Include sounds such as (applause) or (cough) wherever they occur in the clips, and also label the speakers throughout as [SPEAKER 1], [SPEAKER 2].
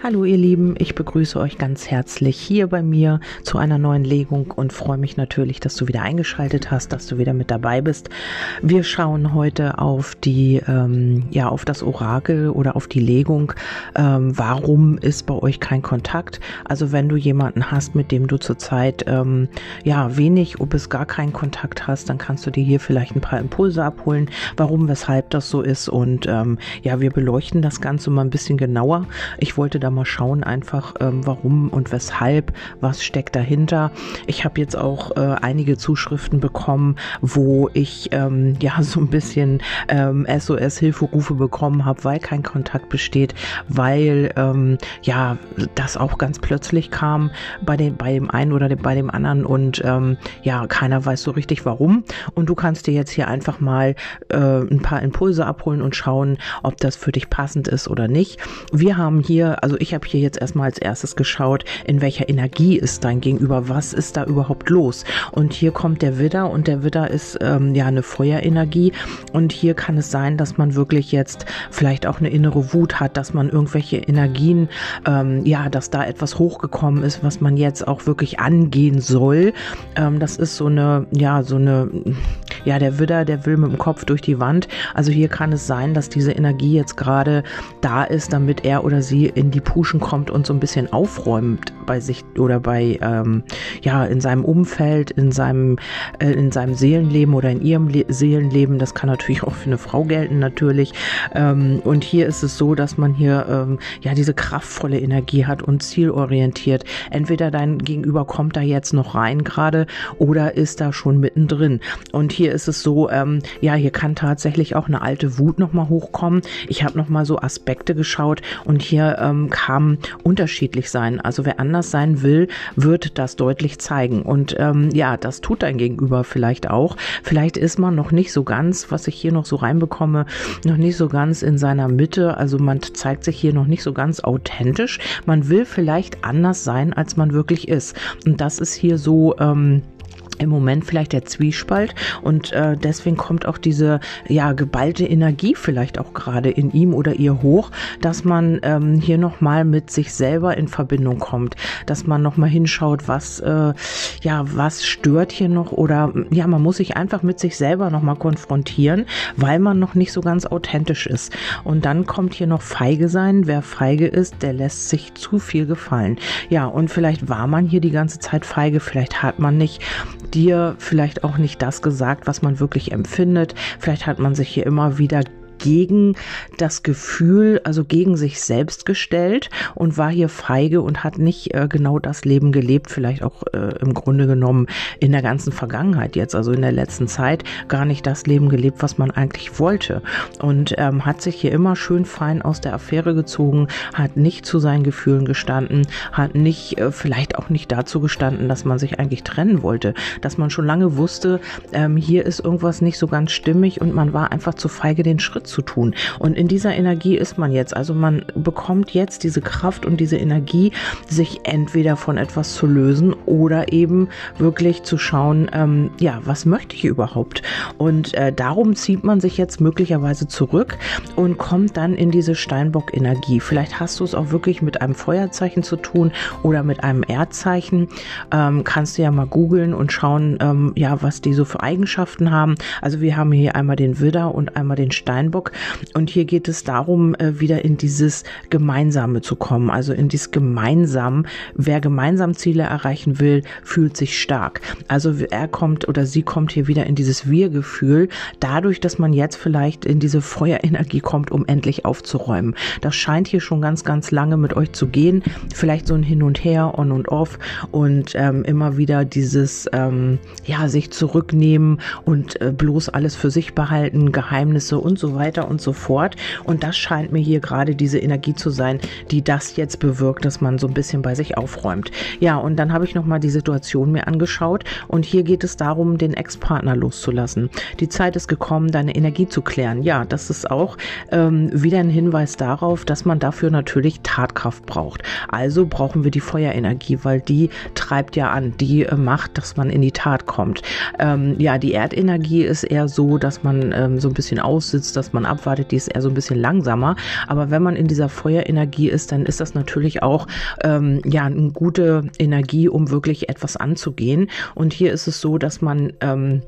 [SPEAKER 1] Hallo ihr Lieben, ich begrüße euch ganz herzlich hier bei mir zu einer neuen Legung und freue mich natürlich, dass du wieder eingeschaltet hast, dass du wieder mit dabei bist. Wir schauen heute auf die, ähm, ja, auf das Orakel oder auf die Legung. Ähm, warum ist bei euch kein Kontakt? Also wenn du jemanden hast, mit dem du zurzeit ähm, ja wenig bis gar keinen Kontakt hast, dann kannst du dir hier vielleicht ein paar Impulse abholen, warum, weshalb das so ist und ähm, ja, wir beleuchten das Ganze mal ein bisschen genauer. Ich wollte da da mal schauen, einfach ähm, warum und weshalb, was steckt dahinter. Ich habe jetzt auch äh, einige Zuschriften bekommen, wo ich ähm, (laughs) ja so ein bisschen ähm, SOS-Hilferufe bekommen habe, weil kein Kontakt besteht, weil ähm, ja das auch ganz plötzlich kam bei, den, bei dem einen oder dem, bei dem anderen und ähm, ja, keiner weiß so richtig warum. Und du kannst dir jetzt hier einfach mal äh, ein paar Impulse abholen und schauen, ob das für dich passend ist oder nicht. Wir haben hier, also ich habe hier jetzt erstmal als erstes geschaut, in welcher Energie ist dein Gegenüber, was ist da überhaupt los. Und hier kommt der Widder und der Widder ist ähm, ja eine Feuerenergie und hier kann es sein, dass man wirklich jetzt vielleicht auch eine innere Wut hat, dass man irgendwelche Energien, ähm, ja, dass da etwas hochgekommen ist, was man jetzt auch wirklich angehen soll. Ähm, das ist so eine, ja, so eine, ja, der Widder, der will mit dem Kopf durch die Wand. Also hier kann es sein, dass diese Energie jetzt gerade da ist, damit er oder sie in die Puschen kommt und so ein bisschen aufräumt bei sich oder bei ähm, ja in seinem Umfeld, in seinem äh, in seinem Seelenleben oder in ihrem Le Seelenleben. Das kann natürlich auch für eine Frau gelten natürlich. Ähm, und hier ist es so, dass man hier ähm, ja diese kraftvolle Energie hat und zielorientiert. Entweder dein Gegenüber kommt da jetzt noch rein gerade oder ist da schon mittendrin. Und hier ist es so, ähm, ja, hier kann tatsächlich auch eine alte Wut noch mal hochkommen. Ich habe noch mal so Aspekte geschaut und hier ähm, kam unterschiedlich sein. Also wer anders sein will, wird das deutlich zeigen. Und ähm, ja, das tut dein Gegenüber vielleicht auch. Vielleicht ist man noch nicht so ganz, was ich hier noch so reinbekomme, noch nicht so ganz in seiner Mitte. Also man zeigt sich hier noch nicht so ganz authentisch. Man will vielleicht anders sein, als man wirklich ist. Und das ist hier so. Ähm, im Moment vielleicht der Zwiespalt und äh, deswegen kommt auch diese ja geballte Energie vielleicht auch gerade in ihm oder ihr hoch, dass man ähm, hier noch mal mit sich selber in Verbindung kommt, dass man noch mal hinschaut, was äh, ja was stört hier noch oder ja man muss sich einfach mit sich selber noch mal konfrontieren, weil man noch nicht so ganz authentisch ist und dann kommt hier noch feige sein. Wer feige ist, der lässt sich zu viel gefallen. Ja und vielleicht war man hier die ganze Zeit feige, vielleicht hat man nicht dir vielleicht auch nicht das gesagt, was man wirklich empfindet. Vielleicht hat man sich hier immer wieder gegen das Gefühl, also gegen sich selbst gestellt und war hier feige und hat nicht äh, genau das Leben gelebt, vielleicht auch äh, im Grunde genommen in der ganzen Vergangenheit jetzt, also in der letzten Zeit, gar nicht das Leben gelebt, was man eigentlich wollte. Und ähm, hat sich hier immer schön fein aus der Affäre gezogen, hat nicht zu seinen Gefühlen gestanden, hat nicht, äh, vielleicht auch nicht dazu gestanden, dass man sich eigentlich trennen wollte, dass man schon lange wusste, ähm, hier ist irgendwas nicht so ganz stimmig und man war einfach zu feige, den Schritt zu tun. Und in dieser Energie ist man jetzt. Also man bekommt jetzt diese Kraft und diese Energie, sich entweder von etwas zu lösen oder eben wirklich zu schauen, ähm, ja, was möchte ich überhaupt? Und äh, darum zieht man sich jetzt möglicherweise zurück und kommt dann in diese Steinbock-Energie. Vielleicht hast du es auch wirklich mit einem Feuerzeichen zu tun oder mit einem Erdzeichen. Ähm, kannst du ja mal googeln und schauen, ähm, ja, was die so für Eigenschaften haben. Also wir haben hier einmal den Widder und einmal den Steinbock. Hamburg. Und hier geht es darum, äh, wieder in dieses Gemeinsame zu kommen, also in dieses Gemeinsam. Wer gemeinsam Ziele erreichen will, fühlt sich stark. Also er kommt oder sie kommt hier wieder in dieses Wir-Gefühl, dadurch, dass man jetzt vielleicht in diese Feuerenergie kommt, um endlich aufzuräumen. Das scheint hier schon ganz, ganz lange mit euch zu gehen. Vielleicht so ein Hin und Her, on und off und ähm, immer wieder dieses, ähm, ja, sich zurücknehmen und äh, bloß alles für sich behalten, Geheimnisse und so weiter weiter und so fort. Und das scheint mir hier gerade diese Energie zu sein, die das jetzt bewirkt, dass man so ein bisschen bei sich aufräumt. Ja, und dann habe ich nochmal die Situation mir angeschaut und hier geht es darum, den Ex-Partner loszulassen. Die Zeit ist gekommen, deine Energie zu klären. Ja, das ist auch ähm, wieder ein Hinweis darauf, dass man dafür natürlich Tatkraft braucht. Also brauchen wir die Feuerenergie, weil die treibt ja an, die äh, macht, dass man in die Tat kommt. Ähm, ja, die Erdenergie ist eher so, dass man ähm, so ein bisschen aussitzt, dass man man abwartet, die ist eher so ein bisschen langsamer. Aber wenn man in dieser Feuerenergie ist, dann ist das natürlich auch ähm, ja eine gute Energie, um wirklich etwas anzugehen. Und hier ist es so, dass man ähm,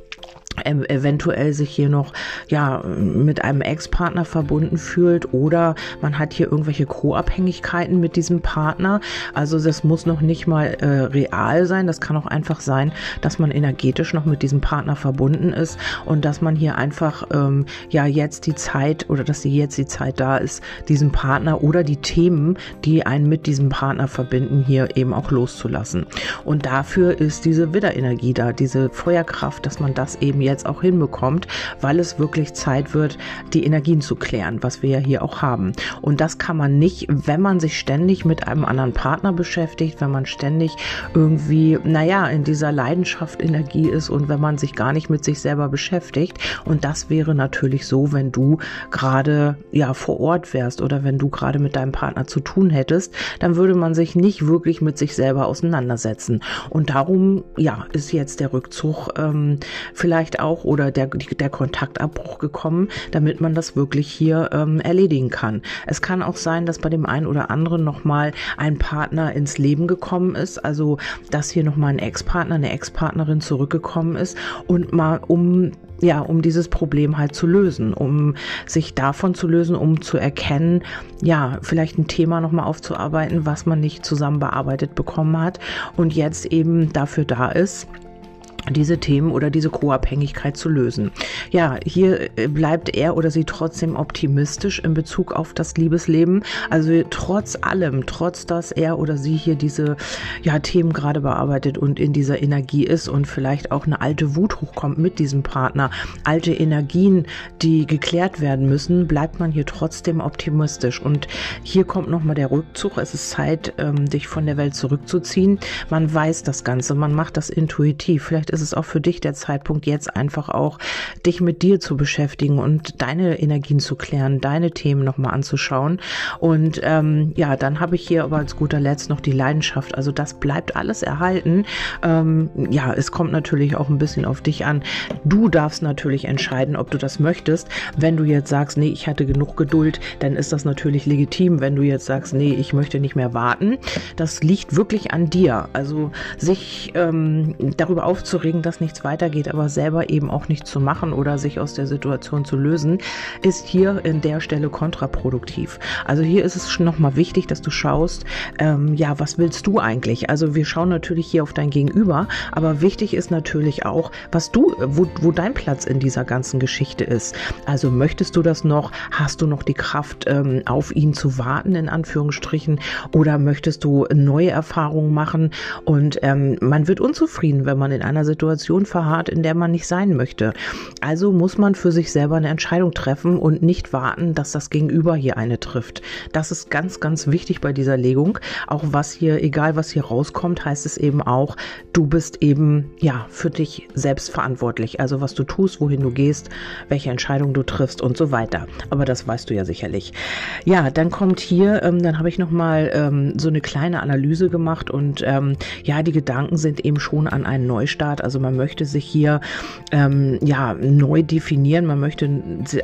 [SPEAKER 1] eventuell sich hier noch ja mit einem Ex-Partner verbunden fühlt oder man hat hier irgendwelche Co-Abhängigkeiten mit diesem Partner. Also das muss noch nicht mal äh, real sein. Das kann auch einfach sein, dass man energetisch noch mit diesem Partner verbunden ist und dass man hier einfach ähm, ja jetzt die Zeit oder dass sie jetzt die Zeit da ist, diesen Partner oder die Themen, die einen mit diesem Partner verbinden, hier eben auch loszulassen. Und dafür ist diese Widderenergie da, diese Feuerkraft, dass man das eben jetzt auch hinbekommt, weil es wirklich Zeit wird, die Energien zu klären, was wir ja hier auch haben. Und das kann man nicht, wenn man sich ständig mit einem anderen Partner beschäftigt, wenn man ständig irgendwie, naja, in dieser Leidenschaft Energie ist und wenn man sich gar nicht mit sich selber beschäftigt. Und das wäre natürlich so, wenn du gerade ja vor Ort wärst oder wenn du gerade mit deinem Partner zu tun hättest, dann würde man sich nicht wirklich mit sich selber auseinandersetzen. Und darum, ja, ist jetzt der Rückzug ähm, vielleicht vielleicht auch oder der, der Kontaktabbruch gekommen, damit man das wirklich hier ähm, erledigen kann. Es kann auch sein, dass bei dem einen oder anderen nochmal ein Partner ins Leben gekommen ist, also dass hier nochmal ein Ex-Partner, eine Ex-Partnerin zurückgekommen ist und mal um ja, um dieses Problem halt zu lösen, um sich davon zu lösen, um zu erkennen, ja, vielleicht ein Thema nochmal aufzuarbeiten, was man nicht zusammen bearbeitet bekommen hat und jetzt eben dafür da ist, diese Themen oder diese Co-Abhängigkeit zu lösen. Ja, hier äh, bleibt er oder sie trotzdem optimistisch in Bezug auf das Liebesleben. Also trotz allem, trotz dass er oder sie hier diese ja, Themen gerade bearbeitet und in dieser Energie ist und vielleicht auch eine alte Wut hochkommt mit diesem Partner, alte Energien, die geklärt werden müssen, bleibt man hier trotzdem optimistisch. Und hier kommt nochmal der Rückzug. Es ist Zeit, ähm, dich von der Welt zurückzuziehen. Man weiß das Ganze, man macht das intuitiv. Vielleicht ist es auch für dich der Zeitpunkt, jetzt einfach auch dich mit dir zu beschäftigen und deine Energien zu klären, deine Themen nochmal anzuschauen. Und ähm, ja, dann habe ich hier aber als guter Letzt noch die Leidenschaft. Also das bleibt alles erhalten. Ähm, ja, es kommt natürlich auch ein bisschen auf dich an. Du darfst natürlich entscheiden, ob du das möchtest. Wenn du jetzt sagst, nee, ich hatte genug Geduld, dann ist das natürlich legitim. Wenn du jetzt sagst, nee, ich möchte nicht mehr warten, das liegt wirklich an dir. Also sich ähm, darüber aufzuregen, aufzuregen, dass nichts weitergeht, aber selber eben auch nichts zu machen oder sich aus der Situation zu lösen, ist hier in der Stelle kontraproduktiv. Also hier ist es schon nochmal wichtig, dass du schaust, ähm, ja, was willst du eigentlich? Also wir schauen natürlich hier auf dein Gegenüber, aber wichtig ist natürlich auch, was du, wo, wo dein Platz in dieser ganzen Geschichte ist. Also möchtest du das noch? Hast du noch die Kraft, ähm, auf ihn zu warten, in Anführungsstrichen? Oder möchtest du neue Erfahrungen machen? Und ähm, man wird unzufrieden, wenn man in einer Situation verharrt, in der man nicht sein möchte. Also muss man für sich selber eine Entscheidung treffen und nicht warten, dass das Gegenüber hier eine trifft. Das ist ganz, ganz wichtig bei dieser Legung. Auch was hier, egal was hier rauskommt, heißt es eben auch, du bist eben, ja, für dich selbst verantwortlich. Also was du tust, wohin du gehst, welche Entscheidung du triffst und so weiter. Aber das weißt du ja sicherlich. Ja, dann kommt hier, ähm, dann habe ich nochmal ähm, so eine kleine Analyse gemacht und ähm, ja, die Gedanken sind eben schon an einen Neustart also man möchte sich hier ähm, ja neu definieren, man möchte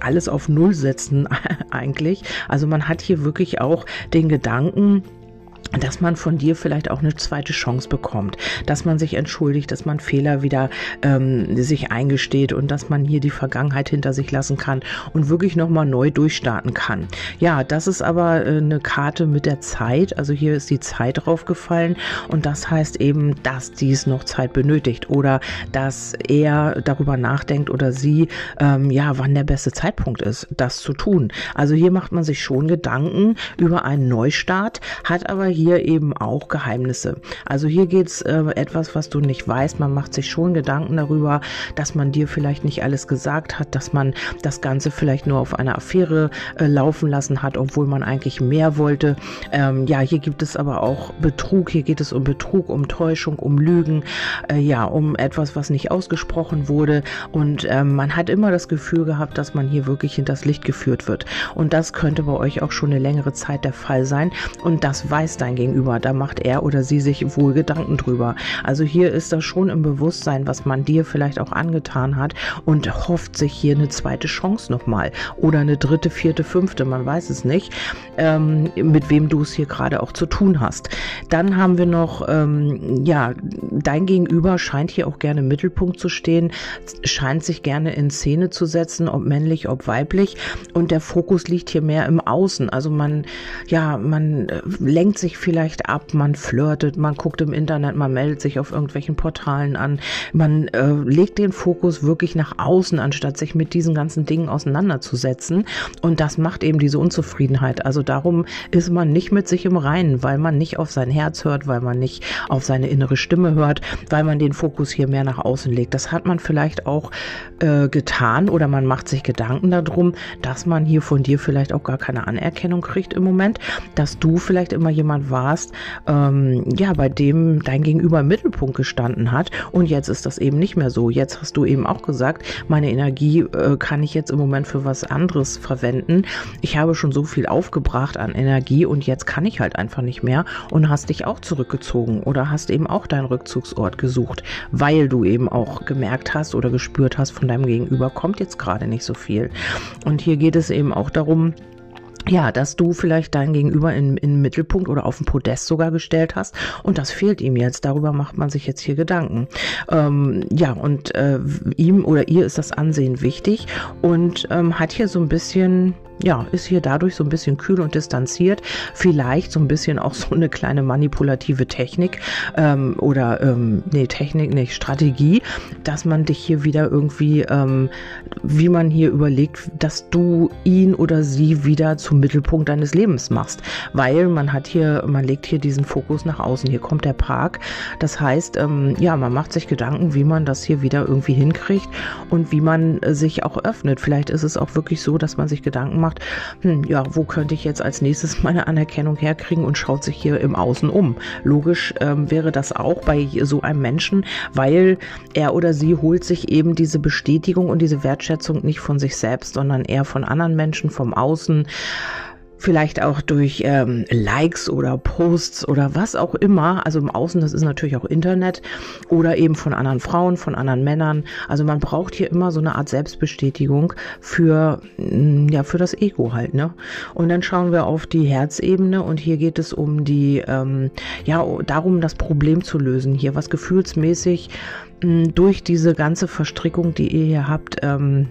[SPEAKER 1] alles auf Null setzen (laughs) eigentlich. Also man hat hier wirklich auch den Gedanken, dass man von dir vielleicht auch eine zweite Chance bekommt, dass man sich entschuldigt, dass man Fehler wieder ähm, sich eingesteht und dass man hier die Vergangenheit hinter sich lassen kann und wirklich nochmal neu durchstarten kann. Ja, das ist aber äh, eine Karte mit der Zeit, also hier ist die Zeit draufgefallen und das heißt eben, dass dies noch Zeit benötigt oder dass er darüber nachdenkt oder sie, ähm, ja, wann der beste Zeitpunkt ist, das zu tun. Also hier macht man sich schon Gedanken über einen Neustart, hat aber hier eben auch Geheimnisse. Also hier geht es äh, etwas, was du nicht weißt. Man macht sich schon Gedanken darüber, dass man dir vielleicht nicht alles gesagt hat, dass man das Ganze vielleicht nur auf einer Affäre äh, laufen lassen hat, obwohl man eigentlich mehr wollte. Ähm, ja, hier gibt es aber auch Betrug. Hier geht es um Betrug, um Täuschung, um Lügen, äh, ja, um etwas, was nicht ausgesprochen wurde. Und ähm, man hat immer das Gefühl gehabt, dass man hier wirklich hinters Licht geführt wird. Und das könnte bei euch auch schon eine längere Zeit der Fall sein. Und das weiß dein dein Gegenüber. Da macht er oder sie sich wohl Gedanken drüber. Also hier ist das schon im Bewusstsein, was man dir vielleicht auch angetan hat und hofft sich hier eine zweite Chance nochmal oder eine dritte, vierte, fünfte, man weiß es nicht, ähm, mit wem du es hier gerade auch zu tun hast. Dann haben wir noch, ähm, ja, dein Gegenüber scheint hier auch gerne im Mittelpunkt zu stehen, scheint sich gerne in Szene zu setzen, ob männlich, ob weiblich und der Fokus liegt hier mehr im Außen. Also man, ja, man äh, lenkt sich vielleicht ab, man flirtet, man guckt im Internet, man meldet sich auf irgendwelchen Portalen an, man äh, legt den Fokus wirklich nach außen, anstatt sich mit diesen ganzen Dingen auseinanderzusetzen. Und das macht eben diese Unzufriedenheit. Also darum ist man nicht mit sich im Reinen, weil man nicht auf sein Herz hört, weil man nicht auf seine innere Stimme hört, weil man den Fokus hier mehr nach außen legt. Das hat man vielleicht auch äh, getan oder man macht sich Gedanken darum, dass man hier von dir vielleicht auch gar keine Anerkennung kriegt im Moment, dass du vielleicht immer jemand warst, ähm, ja, bei dem dein Gegenüber im Mittelpunkt gestanden hat und jetzt ist das eben nicht mehr so. Jetzt hast du eben auch gesagt, meine Energie äh, kann ich jetzt im Moment für was anderes verwenden. Ich habe schon so viel aufgebracht an Energie und jetzt kann ich halt einfach nicht mehr und hast dich auch zurückgezogen oder hast eben auch deinen Rückzugsort gesucht, weil du eben auch gemerkt hast oder gespürt hast, von deinem Gegenüber kommt jetzt gerade nicht so viel. Und hier geht es eben auch darum, ja, dass du vielleicht dein Gegenüber in, in den Mittelpunkt oder auf den Podest sogar gestellt hast und das fehlt ihm jetzt. Darüber macht man sich jetzt hier Gedanken. Ähm, ja, und äh, ihm oder ihr ist das Ansehen wichtig und ähm, hat hier so ein bisschen ja, ist hier dadurch so ein bisschen kühl und distanziert. Vielleicht so ein bisschen auch so eine kleine manipulative Technik ähm, oder ähm, nee, Technik, nicht Strategie, dass man dich hier wieder irgendwie, ähm, wie man hier überlegt, dass du ihn oder sie wieder zum Mittelpunkt deines Lebens machst. Weil man hat hier, man legt hier diesen Fokus nach außen. Hier kommt der Park. Das heißt, ähm, ja, man macht sich Gedanken, wie man das hier wieder irgendwie hinkriegt und wie man sich auch öffnet. Vielleicht ist es auch wirklich so, dass man sich Gedanken macht, macht, hm, ja, wo könnte ich jetzt als nächstes (laughs) meine Anerkennung herkriegen und schaut sich hier im Außen um. Logisch ähm, wäre das auch bei so einem Menschen, weil er oder sie holt sich eben diese Bestätigung und diese Wertschätzung nicht von sich selbst, sondern eher von anderen Menschen, vom Außen vielleicht auch durch ähm, Likes oder Posts oder was auch immer. Also im Außen, das ist natürlich auch Internet oder eben von anderen Frauen, von anderen Männern. Also man braucht hier immer so eine Art Selbstbestätigung für, mm, ja, für das Ego halt, ne? Und dann schauen wir auf die Herzebene und hier geht es um die, ähm, ja, darum, das Problem zu lösen. Hier was gefühlsmäßig mh, mm, durch diese ganze Verstrickung, die ihr hier habt, ähm,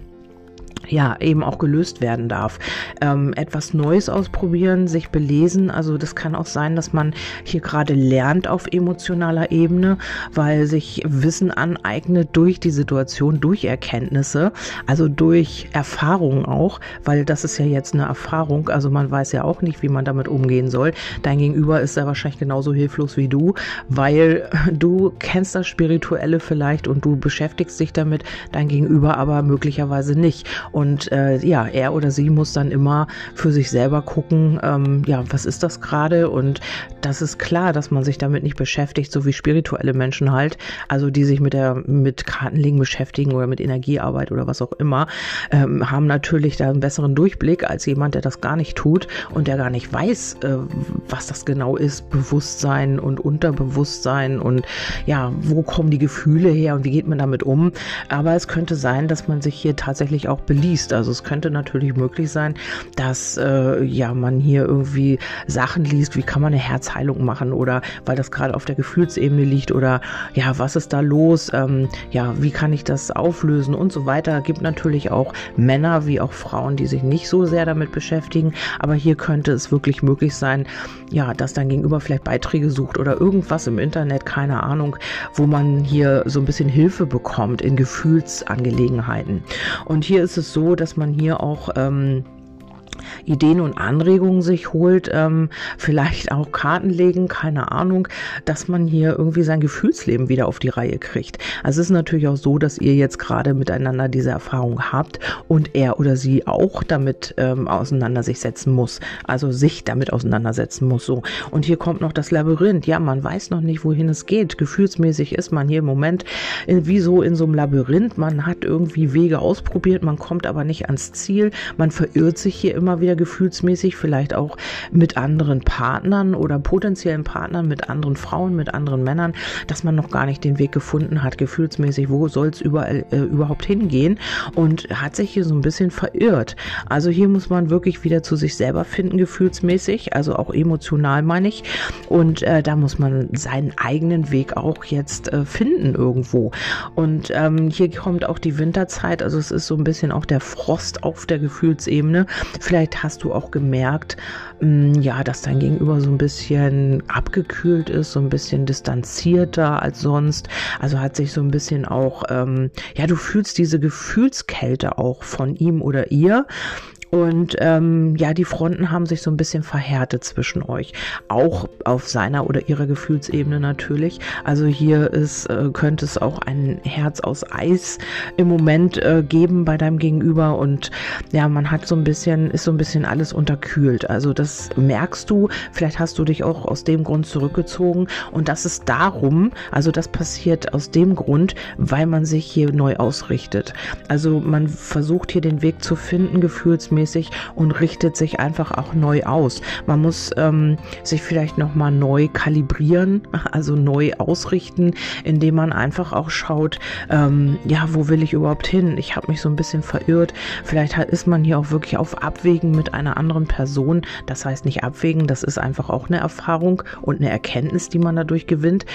[SPEAKER 1] ja, eben auch gelöst werden darf. Ähm, etwas Neues ausprobieren, sich belesen. Also das kann auch sein, dass man hier gerade lernt auf emotionaler Ebene, weil sich Wissen aneignet durch die Situation, durch Erkenntnisse, also durch Erfahrungen auch, weil das ist ja jetzt eine Erfahrung. Also man weiß ja auch nicht, wie man damit umgehen soll. Dein Gegenüber ist ja wahrscheinlich genauso hilflos wie du, weil (laughs) du kennst das Spirituelle vielleicht und du beschäftigst dich damit, dein Gegenüber aber möglicherweise nicht. Und äh, ja, er oder sie muss dann immer für sich selber gucken, ähm, ja, was ist das gerade? Und das ist klar, dass man sich damit nicht beschäftigt, so wie spirituelle Menschen halt, also die sich mit der mit Kartenlegen beschäftigen oder mit Energiearbeit oder was auch immer, ähm, haben natürlich da einen besseren Durchblick als jemand, der das gar nicht tut und der gar nicht weiß, äh, was das genau ist, Bewusstsein und Unterbewusstsein und ja, wo kommen die Gefühle her und wie geht man damit um? Aber es könnte sein, dass man sich hier tatsächlich auch liest. Also es könnte natürlich möglich sein, dass äh, ja man hier irgendwie Sachen liest, wie kann man eine Herzheilung machen oder weil das gerade auf der Gefühlsebene liegt oder ja, was ist da los? Ähm, ja, wie kann ich das auflösen und so weiter. Gibt natürlich auch Männer wie auch Frauen, die sich nicht so sehr damit beschäftigen, aber hier könnte es wirklich möglich sein, ja, dass dein Gegenüber vielleicht Beiträge sucht oder irgendwas im Internet, keine Ahnung, wo man hier so ein bisschen Hilfe bekommt in Gefühlsangelegenheiten. Und hier ist es so, dass man hier auch ähm, Ideen und Anregungen sich holt, ähm, vielleicht auch Karten legen, keine Ahnung, dass man hier irgendwie sein Gefühlsleben wieder auf die Reihe kriegt. Also es ist natürlich auch so, dass ihr jetzt gerade miteinander diese Erfahrung habt und er oder sie auch damit ähm, auseinandersetzen muss, also sich damit auseinandersetzen muss. So und hier kommt noch das Labyrinth. Ja, man weiß noch nicht, wohin es geht. Gefühlsmäßig ist man hier im Moment in, wie so in so einem Labyrinth. Man hat irgendwie Wege ausprobiert, man kommt aber nicht ans Ziel. Man verirrt sich hier immer wieder gefühlsmäßig, vielleicht auch mit anderen Partnern oder potenziellen Partnern, mit anderen Frauen, mit anderen Männern, dass man noch gar nicht den Weg gefunden hat, gefühlsmäßig, wo soll es überall äh, überhaupt hingehen und hat sich hier so ein bisschen verirrt. Also hier muss man wirklich wieder zu sich selber finden, gefühlsmäßig, also auch emotional meine ich. Und äh, da muss man seinen eigenen Weg auch jetzt äh, finden irgendwo. Und ähm, hier kommt auch die Winterzeit, also es ist so ein bisschen auch der Frost auf der Gefühlsebene. Vielleicht hast du auch gemerkt, mh, mm, ja, dass dein Gegenüber so ein bisschen abgekühlt ist, so ein bisschen distanzierter als sonst. Also hat sich so ein bisschen auch, ähm, ja, du fühlst diese Gefühlskälte auch von ihm oder ihr. Und ähm, ja, die Fronten haben sich so ein bisschen verhärtet zwischen euch. Auch auf seiner oder ihrer Gefühlsebene natürlich. Also hier ist, äh, könnte es auch ein Herz aus Eis im Moment äh, geben bei deinem Gegenüber. Und ja, man hat so ein bisschen, ist so ein bisschen alles unterkühlt. Also das merkst du. Vielleicht hast du dich auch aus dem Grund zurückgezogen. Und das ist darum, also das passiert aus dem Grund, weil man sich hier neu ausrichtet. Also man versucht hier den Weg zu finden, gefühlsmäßig gefühlsmäßig und richtet sich einfach auch neu aus. Man muss ähm, sich vielleicht nochmal neu kalibrieren, (laughs) also neu ausrichten, indem man einfach auch schaut, ähm, ja, wo will ich überhaupt hin? Ich habe mich so ein bisschen verirrt. Vielleicht ist man hier auch wirklich auf Abwägen mit einer anderen Person. Das heißt nicht abwägen, das ist einfach auch eine Erfahrung und eine Erkenntnis, die man dadurch gewinnt.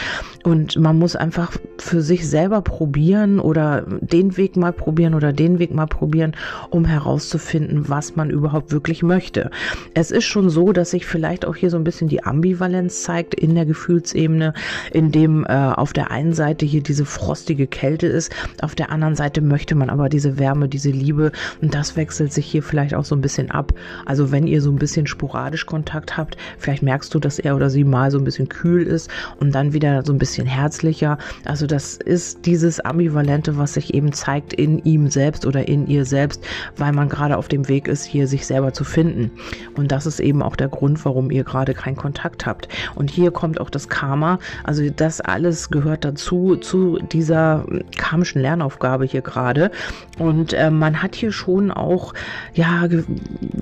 [SPEAKER 1] Und man muss einfach für sich selber probieren oder den Weg mal probieren oder den Weg mal probieren, um herauszufinden, was man überhaupt wirklich möchte. Es ist schon so, dass sich vielleicht auch hier so ein bisschen die Ambivalenz zeigt in der Gefühlsebene, in dem äh, auf der einen Seite hier diese frostige Kälte ist, auf der anderen Seite möchte man aber diese Wärme, diese Liebe und das wechselt sich hier vielleicht auch so ein bisschen ab. Also wenn ihr so ein bisschen sporadisch Kontakt habt, vielleicht merkst du, dass er oder sie mal so ein bisschen kühl ist und dann wieder so ein bisschen herzlicher. Also das ist dieses Ambivalente, was sich eben zeigt in ihm selbst oder in ihr selbst, weil man gerade auf dem Weg Weg ist, hier sich selber zu finden. Und das ist eben auch der Grund, warum ihr gerade keinen Kontakt habt. Und hier kommt auch das Karma. Also das alles gehört dazu, zu dieser karmischen Lernaufgabe hier gerade. Und äh, man hat hier schon auch, ja, Ge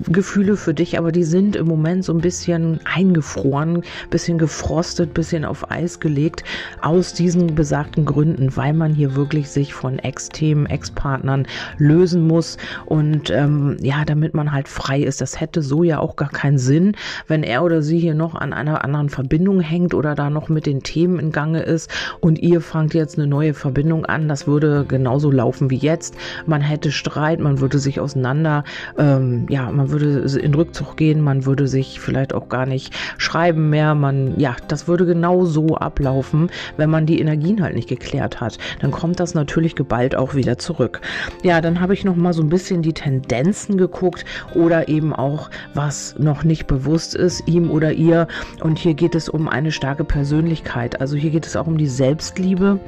[SPEAKER 1] Gefühle für dich, aber die sind im Moment so ein bisschen eingefroren, bisschen gefrostet, bisschen auf Eis gelegt, aus diesen besagten Gründen, weil man hier wirklich sich von Ex-Themen, Ex-Partnern lösen muss und ähm, ja, damit man halt frei ist. Das hätte so ja auch gar keinen Sinn, wenn er oder sie hier noch an einer anderen Verbindung hängt oder da noch mit den Themen in Gange ist und ihr fangt jetzt eine neue Verbindung an. Das würde genauso laufen wie jetzt. Man hätte Streit, man würde sich auseinander, ähm, ja, man würde in Rückzug gehen, man würde sich vielleicht auch gar nicht schreiben mehr. Man, ja, das würde genau so ablaufen, wenn man die Energien halt nicht geklärt hat. Dann kommt das natürlich geballt auch wieder zurück. Ja, dann habe ich noch mal so ein bisschen die Tendenzen geguckt anguckt oder eben auch, was noch nicht bewusst ist, ihm oder ihr. Und hier geht es um eine starke Persönlichkeit. Also hier geht es auch um die Selbstliebe,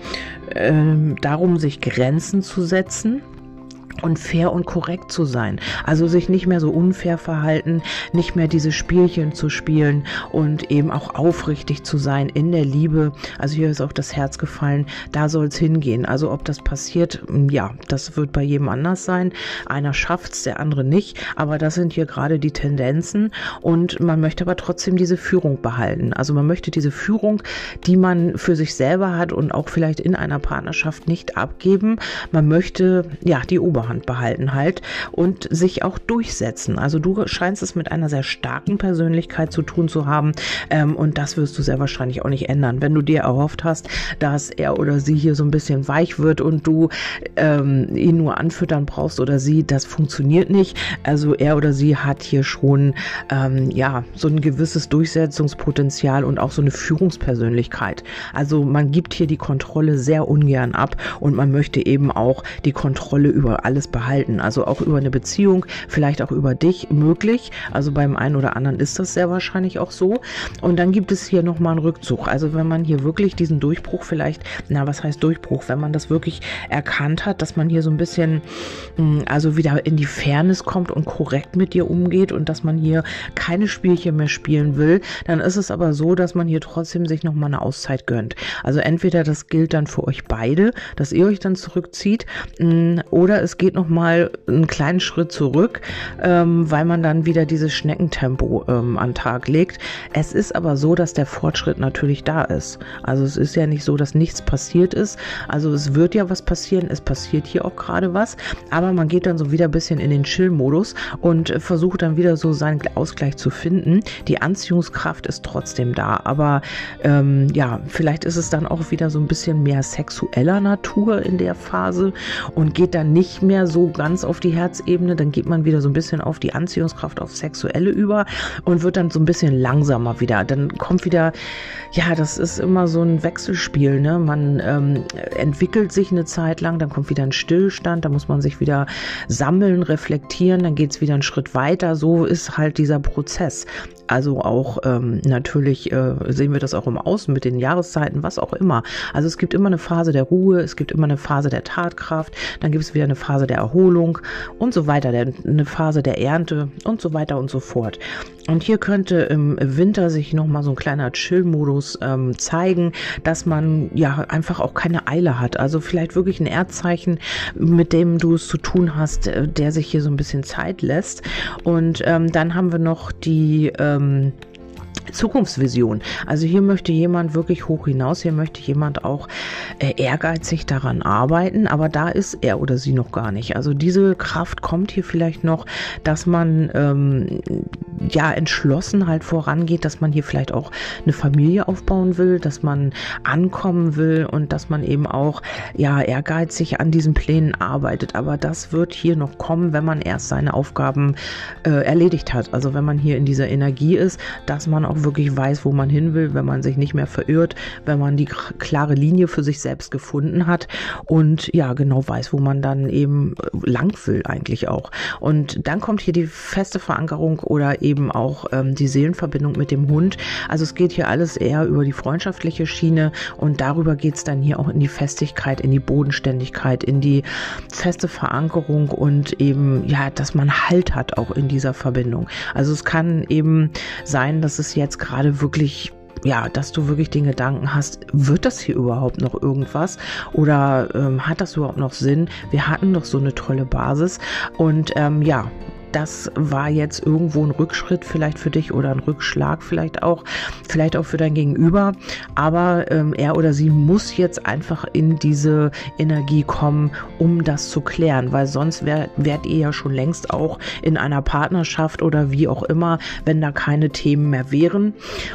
[SPEAKER 1] ähm, darum, sich Grenzen zu setzen und fair und korrekt zu sein. Also sich nicht mehr so unfair verhalten, nicht mehr diese Spielchen zu spielen und eben auch aufrichtig zu sein in der Liebe. Also hier ist auch das Herz gefallen, da soll es hingehen. Also ob das passiert, ja, das wird bei jedem anders sein. Einer schafft's, der andere nicht. Aber das sind hier gerade die Tendenzen und man möchte aber trotzdem diese Führung behalten. Also man möchte diese Führung, die man für sich selber hat und auch vielleicht in einer Partnerschaft nicht abgeben. Man möchte ja die Oberhand Oberhand behalten halt und sich auch durchsetzen. Also du scheinst es mit einer sehr starken Persönlichkeit zu tun zu haben ähm, und das wirst du sehr wahrscheinlich auch nicht ändern. Wenn du dir erhofft hast, dass er oder sie hier so ein bisschen weich wird und du ähm, ihn nur anfüttern brauchst oder sie, das funktioniert nicht. Also er oder sie hat hier schon ähm, ja so ein gewisses Durchsetzungspotenzial und auch so eine Führungspersönlichkeit. Also man gibt hier die Kontrolle sehr ungern ab und man möchte eben auch die Kontrolle über alles alles behalten. Also auch über eine Beziehung, vielleicht auch über dich möglich. Also beim einen oder anderen ist das sehr wahrscheinlich auch so. Und dann gibt es hier nochmal einen Rückzug. Also wenn man hier wirklich diesen Durchbruch vielleicht, na was heißt Durchbruch, wenn man das wirklich erkannt hat, dass man hier so ein bisschen, hm, also wieder in die Fairness kommt und korrekt mit dir umgeht und dass man hier keine Spielchen mehr spielen will, dann ist es aber so, dass man hier trotzdem sich nochmal eine Auszeit gönnt. Also entweder das gilt dann für euch beide, dass ihr euch dann zurückzieht, hm, oder es geht geht noch mal einen kleinen Schritt zurück, ähm, weil man dann wieder dieses Schneckentempo ähm, an Tag legt. Es ist aber so, dass der Fortschritt natürlich da ist. Also es ist ja nicht so, dass nichts passiert ist. Also es wird ja was passieren. Es passiert hier auch gerade was. Aber man geht dann so wieder ein bisschen in den Chill-Modus und äh, versucht dann wieder so seinen Ausgleich zu finden. Die Anziehungskraft ist trotzdem da. Aber ähm, ja, vielleicht ist es dann auch wieder so ein bisschen mehr sexueller Natur in der Phase und geht dann nicht mehr so ganz auf die Herzebene. Dann geht man wieder so ein bisschen auf die Anziehungskraft, auf Sexuelle über und wird dann so ein bisschen langsamer wieder. Dann kommt wieder, ja, das ist immer so ein Wechselspiel. Ne? Man ähm, entwickelt sich eine Zeit lang, dann kommt wieder ein Stillstand, da muss man sich wieder sammeln, reflektieren, dann geht es wieder einen Schritt weiter. So ist halt dieser Prozess. Also auch ähm, natürlich äh, sehen wir das auch im Außen mit den Jahreszeiten, was auch immer. Also es gibt immer eine Phase der Ruhe, es gibt immer eine Phase der Tatkraft, dann gibt es wieder eine Phase der Erholung und so weiter, der, eine Phase der Ernte und so weiter und so fort. Und hier könnte im Winter sich nochmal so ein kleiner Chill-Modus ähm, zeigen, dass man ja einfach auch keine Eile hat. Also vielleicht wirklich ein Erdzeichen, mit dem du es zu tun hast, äh, der sich hier so ein bisschen Zeit lässt. Und ähm, dann haben wir noch die ähm, Zukunftsvision. Also hier möchte jemand wirklich hoch hinaus, hier möchte jemand auch äh, ehrgeizig daran arbeiten, aber da ist er oder sie noch gar nicht. Also diese Kraft kommt hier vielleicht noch, dass man ähm, ja entschlossen halt vorangeht, dass man hier vielleicht auch eine Familie aufbauen will, dass man ankommen will und dass man eben auch ja ehrgeizig an diesen Plänen arbeitet. Aber das wird hier noch kommen, wenn man erst seine Aufgaben äh, erledigt hat. Also wenn man hier in dieser Energie ist, dass man auch wirklich weiß, wo man hin will, wenn man sich nicht mehr verirrt, wenn man die klare Linie für sich selbst gefunden hat und ja genau weiß, wo man dann eben äh, lang will eigentlich auch. Und dann kommt hier die feste Verankerung oder eben auch ähm, die Seelenverbindung mit dem Hund. Also es geht hier alles eher über die freundschaftliche Schiene und darüber geht es dann hier auch in die Festigkeit, in die Bodenständigkeit, in die feste Verankerung und eben ja, dass man Halt hat auch in dieser Verbindung. Also es kann eben sein, dass es jetzt gerade wirklich ja, dass du wirklich den Gedanken hast, wird das hier überhaupt noch irgendwas oder ähm, hat das überhaupt noch Sinn? Wir hatten doch so eine tolle Basis und ähm, ja, das war jetzt irgendwo ein Rückschritt vielleicht für dich oder ein Rückschlag vielleicht auch, vielleicht auch für dein Gegenüber. Aber ähm, er oder sie muss jetzt einfach in diese Energie kommen, um das zu klären, weil sonst wär, wärt ihr ja schon längst auch in einer Partnerschaft oder wie auch immer, wenn da keine Themen mehr wären.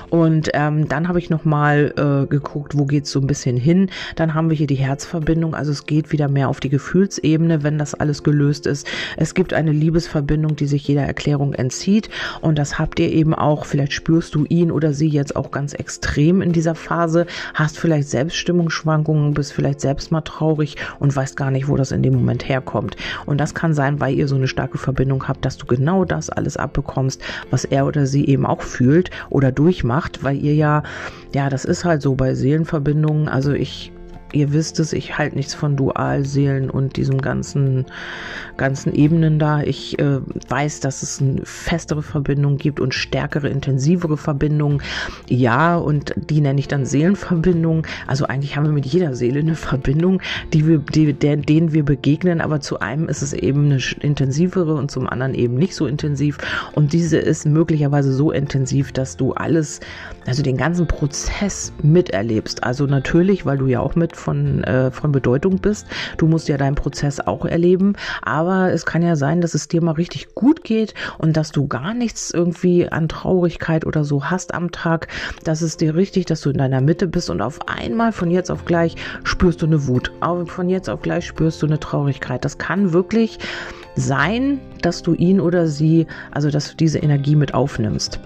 [SPEAKER 1] Und ähm, dann habe ich nochmal äh, geguckt, wo geht es so ein bisschen hin. Dann haben wir hier die Herzverbindung, also es geht wieder mehr auf die Gefühlsebene, wenn das alles gelöst ist. Es gibt eine Liebesverbindung Meinung, die sich jeder Erklärung entzieht. Und das habt ihr eben auch. Vielleicht spürst du ihn oder sie jetzt auch ganz extrem in dieser Phase, hast vielleicht Selbststimmungsschwankungen, bist vielleicht selbst mal traurig und weißt gar nicht, wo das in dem Moment herkommt. Und das kann sein, weil ihr so eine starke Verbindung habt, dass du genau das alles abbekommst, was er oder sie eben auch fühlt oder durchmacht, weil ihr ja, ja, das ist halt so bei Seelenverbindungen. Also ich ihr wisst es, ich halte nichts von Dualseelen und diesem ganzen, ganzen Ebenen da. Ich äh, weiß, dass es eine festere Verbindung gibt und stärkere, intensivere Verbindungen. Ja, und die nenne ich dann Seelenverbindungen. Also eigentlich haben wir mit jeder Seele eine Verbindung, die wir, die, der, denen wir begegnen, aber zu einem ist es eben eine intensivere und zum anderen eben nicht so intensiv. Und diese ist möglicherweise so intensiv, dass du alles, also den ganzen Prozess miterlebst. Also natürlich, weil du ja auch mit von, äh, von Bedeutung bist. Du musst ja deinen Prozess auch erleben, aber es kann ja sein, dass es dir mal richtig gut geht und dass du gar nichts irgendwie an Traurigkeit oder so hast am Tag. Das ist dir richtig, dass du in deiner Mitte bist und auf einmal von jetzt auf gleich spürst du eine Wut. Von jetzt auf gleich spürst du eine Traurigkeit. Das kann wirklich sein, dass du ihn oder sie, also dass du diese Energie mit aufnimmst.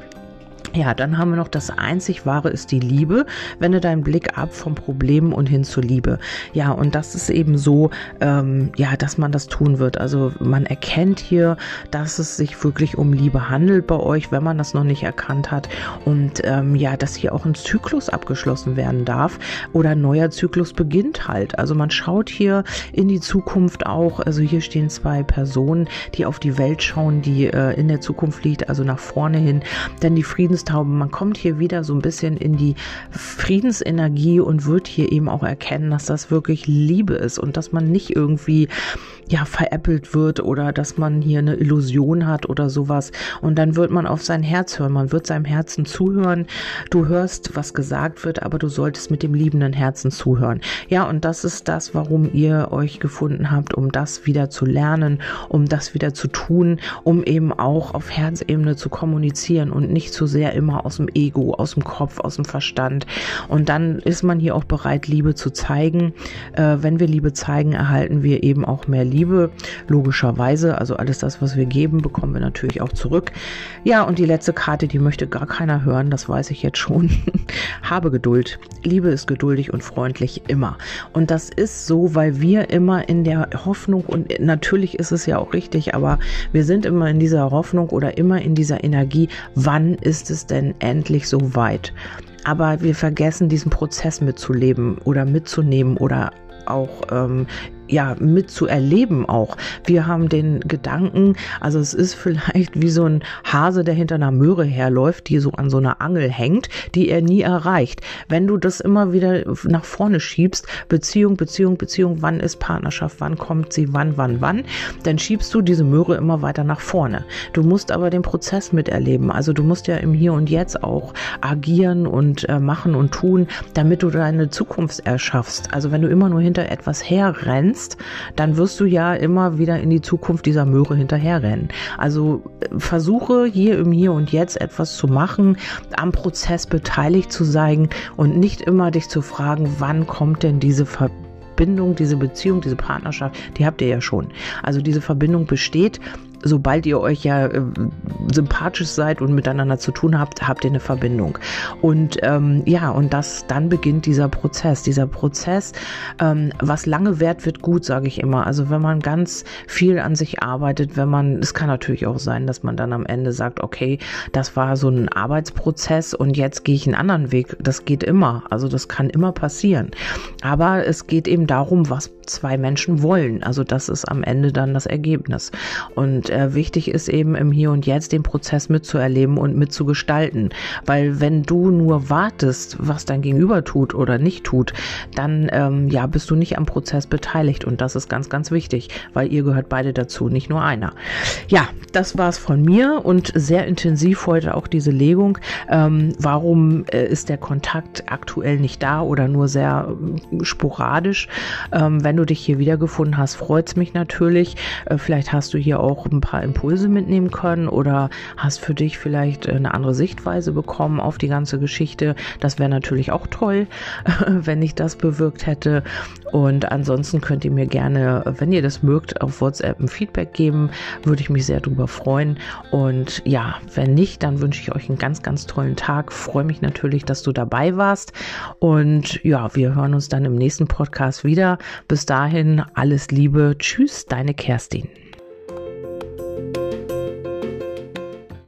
[SPEAKER 1] Ja, dann haben wir noch das einzig wahre ist die Liebe. Wende deinen Blick ab vom Problem und hin zur Liebe. Ja, und das ist eben so, ähm, ja, dass man das tun wird. Also man erkennt hier, dass es sich wirklich um Liebe handelt bei euch, wenn man das noch nicht erkannt hat. Und ähm, ja, dass hier auch ein Zyklus abgeschlossen werden darf oder ein neuer Zyklus beginnt halt. Also man schaut hier in die Zukunft auch. Also hier stehen zwei Personen, die auf die Welt schauen, die äh, in der Zukunft liegt, also nach vorne hin. Denn die Friedens Friedenstaube. Man kommt hier wieder so ein bisschen in die Friedensenergie und wird hier eben auch erkennen, dass das wirklich Liebe ist und dass man nicht irgendwie ja veräppelt wird oder dass man hier eine Illusion hat oder sowas. Und dann wird man auf sein Herz hören, man wird seinem Herzen zuhören. Du hörst, was gesagt wird, aber du solltest mit dem liebenden Herzen zuhören. Ja, und das ist das, warum ihr euch gefunden habt, um das wieder zu lernen, um das wieder zu tun, um eben auch auf Herzebene zu kommunizieren und nicht zu sehr immer aus dem Ego, aus dem Kopf, aus dem Verstand. Und dann ist man hier auch bereit, Liebe zu zeigen. Äh, wenn wir Liebe zeigen, erhalten wir eben auch mehr Liebe, logischerweise. Also alles das, was wir geben, bekommen wir natürlich auch zurück. Ja, und die letzte Karte, die möchte gar keiner hören, das weiß ich jetzt schon. (laughs) Habe Geduld. Liebe ist geduldig und freundlich immer. Und das ist so, weil wir immer in der Hoffnung, und natürlich ist es ja auch richtig, aber wir sind immer in dieser Hoffnung oder immer in dieser Energie, wann ist es denn endlich so weit? Aber wir vergessen diesen Prozess mitzuleben oder mitzunehmen oder auch ähm, ja mitzuerleben auch. Wir haben den Gedanken, also es ist vielleicht wie so ein Hase, der hinter einer Möhre herläuft, die so an so einer Angel hängt, die er nie erreicht. Wenn du das immer wieder nach vorne schiebst, Beziehung, Beziehung, Beziehung, wann ist Partnerschaft, wann kommt sie, wann, wann, wann, dann schiebst du diese Möhre immer weiter nach vorne. Du musst aber den Prozess miterleben. Also du musst ja im Hier und Jetzt auch agieren und äh, machen und tun, damit du deine Zukunft erschaffst. Also wenn du immer nur hinter etwas herrennst, rennst, dann wirst du ja immer wieder in die Zukunft dieser Möhre hinterherrennen. Also äh, versuche hier im Hier und Jetzt etwas zu machen, am Prozess beteiligt zu sein und nicht immer dich zu fragen, wann kommt denn diese Verbindung, diese Beziehung, diese Partnerschaft, die habt ihr ja schon. Also diese Verbindung besteht sobald ihr euch ja äh, sympathisch seid und miteinander zu tun habt, habt ihr eine Verbindung. Und ähm, ja, und das dann beginnt dieser Prozess. Dieser Prozess, ähm, was lange währt, wird gut, sage ich immer. Also wenn man ganz viel an sich arbeitet, wenn man, es kann natürlich auch sein, dass man dann am Ende sagt, okay, das war so ein Arbeitsprozess und jetzt gehe ich einen anderen Weg. Das geht immer. Also das kann immer passieren. Aber es geht eben darum, was zwei Menschen wollen. Also das ist am Ende dann das Ergebnis. Und äh, wichtig ist eben im Hier und Jetzt den Prozess mitzuerleben und mitzugestalten. Weil wenn du nur wartest, was dein Gegenüber tut oder nicht tut, dann ähm, ja bist du nicht am Prozess beteiligt. Und das ist ganz, ganz wichtig, weil ihr gehört beide dazu, nicht nur einer. Ja, das war's von mir und sehr intensiv heute auch diese Legung. Ähm, warum äh, ist der Kontakt aktuell nicht da oder nur sehr äh, sporadisch? Ähm, wenn du dich hier wiedergefunden hast, freut es mich natürlich. Äh, vielleicht hast du hier auch ein paar Impulse mitnehmen können oder hast für dich vielleicht eine andere Sichtweise bekommen auf die ganze Geschichte. Das wäre natürlich auch toll, (laughs) wenn ich das bewirkt hätte. Und ansonsten könnt ihr mir gerne, wenn ihr das mögt, auf WhatsApp ein Feedback geben. Würde ich mich sehr darüber freuen. Und ja, wenn nicht, dann wünsche ich euch einen ganz, ganz tollen Tag. Freue mich natürlich, dass du dabei warst. Und ja, wir hören uns dann im nächsten Podcast wieder. Bis dahin alles Liebe. Tschüss, deine Kerstin.